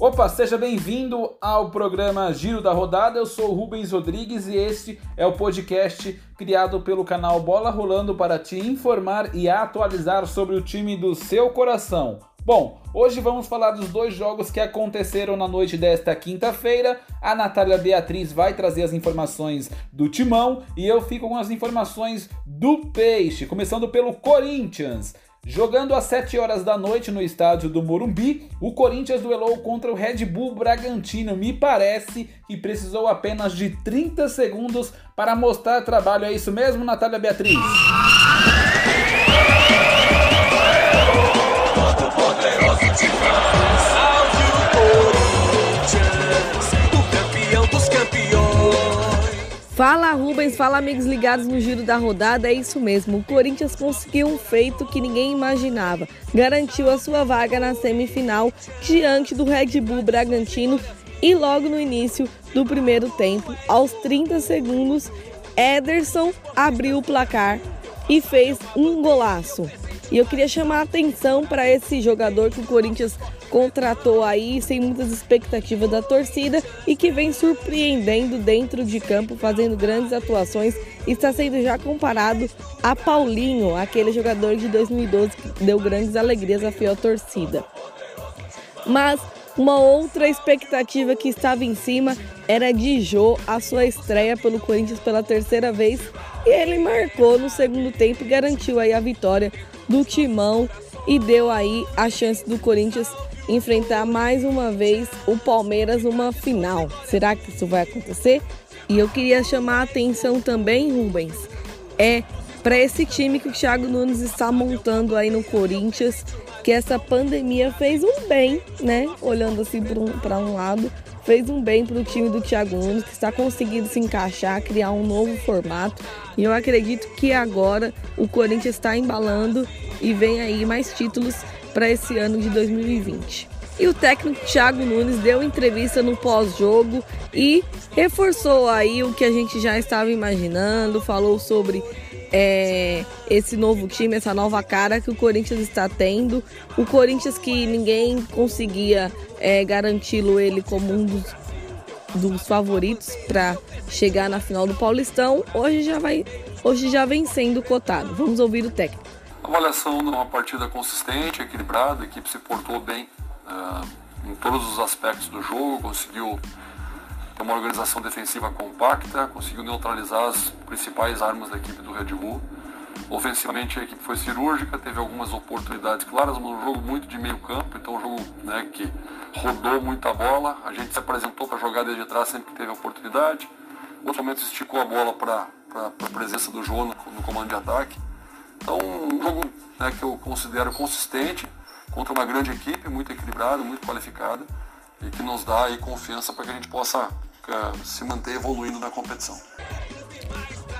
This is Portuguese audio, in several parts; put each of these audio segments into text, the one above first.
Opa, seja bem-vindo ao programa Giro da Rodada. Eu sou o Rubens Rodrigues e este é o podcast criado pelo canal Bola Rolando para te informar e atualizar sobre o time do seu coração. Bom, hoje vamos falar dos dois jogos que aconteceram na noite desta quinta-feira. A Natália Beatriz vai trazer as informações do Timão e eu fico com as informações do Peixe, começando pelo Corinthians. Jogando às 7 horas da noite no estádio do Morumbi, o Corinthians duelou contra o Red Bull Bragantino. Me parece que precisou apenas de 30 segundos para mostrar trabalho. É isso mesmo, Natália Beatriz? Fala Rubens, fala amigos ligados no giro da rodada, é isso mesmo. O Corinthians conseguiu um feito que ninguém imaginava. Garantiu a sua vaga na semifinal diante do Red Bull Bragantino e logo no início do primeiro tempo, aos 30 segundos, Ederson abriu o placar e fez um golaço. E eu queria chamar a atenção para esse jogador que o Corinthians contratou aí sem muitas expectativas da torcida e que vem surpreendendo dentro de campo, fazendo grandes atuações. Está sendo já comparado a Paulinho, aquele jogador de 2012 que deu grandes alegrias à fiel torcida. Mas uma outra expectativa que estava em cima era de Jô, a sua estreia pelo Corinthians pela terceira vez, e ele marcou no segundo tempo e garantiu aí a vitória do Timão e deu aí a chance do Corinthians enfrentar mais uma vez o Palmeiras numa final. Será que isso vai acontecer? E eu queria chamar a atenção também, Rubens, é para esse time que o Thiago Nunes está montando aí no Corinthians, que essa pandemia fez um bem, né? Olhando assim para um, um lado, fez um bem para o time do Thiago Nunes, que está conseguindo se encaixar, criar um novo formato. E eu acredito que agora o Corinthians está embalando e vem aí mais títulos para esse ano de 2020. E o técnico Thiago Nunes deu entrevista no pós-jogo e reforçou aí o que a gente já estava imaginando, falou sobre é, esse novo time, essa nova cara que o Corinthians está tendo. O Corinthians que ninguém conseguia é, garanti-lo ele como um dos, dos favoritos para chegar na final do Paulistão, hoje já vai, hoje já vem sendo cotado. Vamos ouvir o técnico. Avaliação de uma partida consistente, equilibrada, a equipe se portou bem uh, em todos os aspectos do jogo, conseguiu ter uma organização defensiva compacta, conseguiu neutralizar as principais armas da equipe do Red Bull. Ofensivamente a equipe foi cirúrgica, teve algumas oportunidades claras, mas um jogo muito de meio campo, então um jogo né, que rodou muita bola, a gente se apresentou para jogar desde trás sempre que teve oportunidade. Outro momento esticou a bola para a presença do João no, no comando de ataque. Então, um jogo né, que eu considero consistente contra uma grande equipe, muito equilibrada, muito qualificada e que nos dá aí confiança para que a gente possa uh, se manter evoluindo na competição.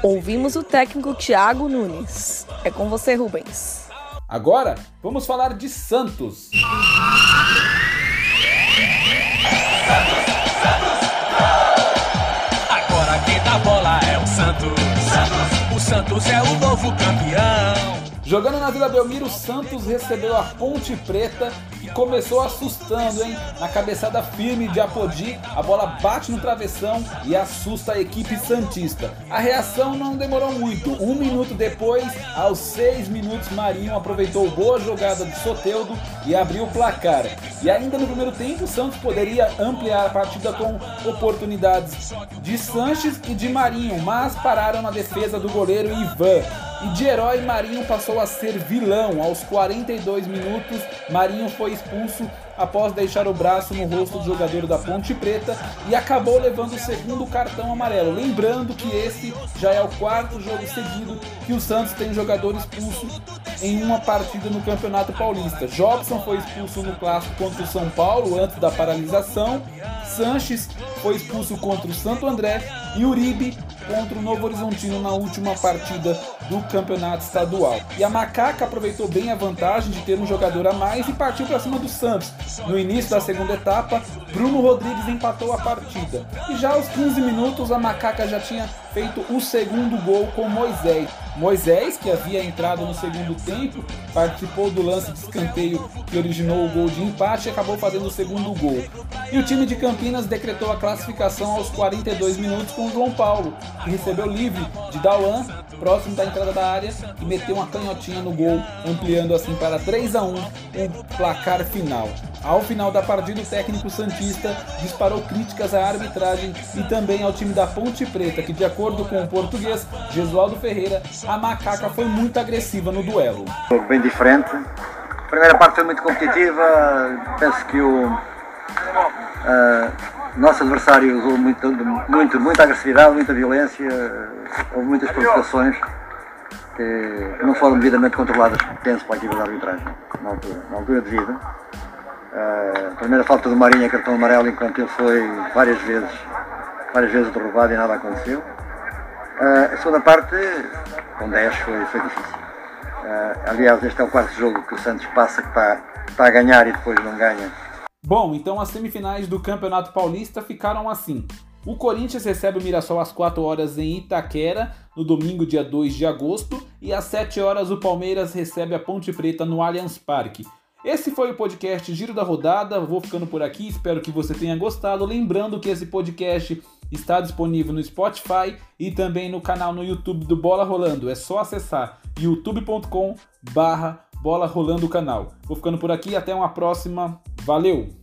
Ouvimos o técnico Thiago Nunes. É com você, Rubens. Agora, vamos falar de Santos. Santos. É o novo campeão. Jogando na Vila Belmiro, o Santos recebeu a Ponte Preta e começou assustando, hein? Na cabeçada firme de Apodi, a bola bate no travessão e assusta a equipe Santista. A reação não demorou muito. Um minuto depois, aos seis minutos, Marinho aproveitou boa jogada de Soteudo e abriu o placar. E ainda no primeiro tempo, o Santos poderia ampliar a partida com oportunidades de Sanches e de Marinho, mas pararam na defesa do goleiro Ivan. E de herói, Marinho passou a ser vilão. Aos 42 minutos, Marinho foi expulso após deixar o braço no rosto do jogador da Ponte Preta e acabou levando o segundo cartão amarelo. Lembrando que esse já é o quarto jogo seguido que o Santos tem jogador expulso em uma partida no Campeonato Paulista. Jobson foi expulso no clássico contra o São Paulo antes da paralisação. Sanches foi expulso contra o Santo André e Uribe contra o Novo Horizontino na última partida do campeonato estadual. E a Macaca aproveitou bem a vantagem de ter um jogador a mais e partiu para cima do Santos. No início da segunda etapa, Bruno Rodrigues empatou a partida. E já aos 15 minutos, a Macaca já tinha feito o segundo gol com Moisés. Moisés, que havia entrado no segundo tempo, participou do lance de escanteio que originou o gol de empate e acabou fazendo o segundo gol. E o time de Campinas decretou a classificação aos 42 minutos com o João Paulo, que recebeu livre de Dauan, próximo da entrada da área, e meteu uma canhotinha no gol, ampliando assim para 3 a 1 o placar final. Ao final da partida, o técnico Santista disparou críticas à arbitragem e também ao time da Ponte Preta, que, de acordo com o português Gesualdo Ferreira, a macaca foi muito agressiva no duelo. Bem diferente. A primeira parte foi muito competitiva. Penso que o uh, nosso adversário usou muito, muito, muita agressividade, muita violência. Houve muitas provocações que não foram devidamente controladas, penso, para a equipa da arbitragem, na altura, na altura devida. Uh, a primeira falta do Marinho é cartão amarelo, enquanto ele foi várias vezes, várias vezes derrubado e nada aconteceu. Uh, a segunda parte, com 10, foi, foi difícil. Uh, aliás, este é o quarto jogo que o Santos passa, que está, está a ganhar e depois não ganha. Bom, então as semifinais do Campeonato Paulista ficaram assim. O Corinthians recebe o Mirassol às 4 horas em Itaquera, no domingo, dia 2 de agosto, e às 7 horas o Palmeiras recebe a Ponte Preta no Allianz Parque. Esse foi o podcast Giro da Rodada. Vou ficando por aqui, espero que você tenha gostado. Lembrando que esse podcast está disponível no Spotify e também no canal no YouTube do Bola Rolando. É só acessar youtube.com/barra Bola Rolando o canal. Vou ficando por aqui, até uma próxima. Valeu!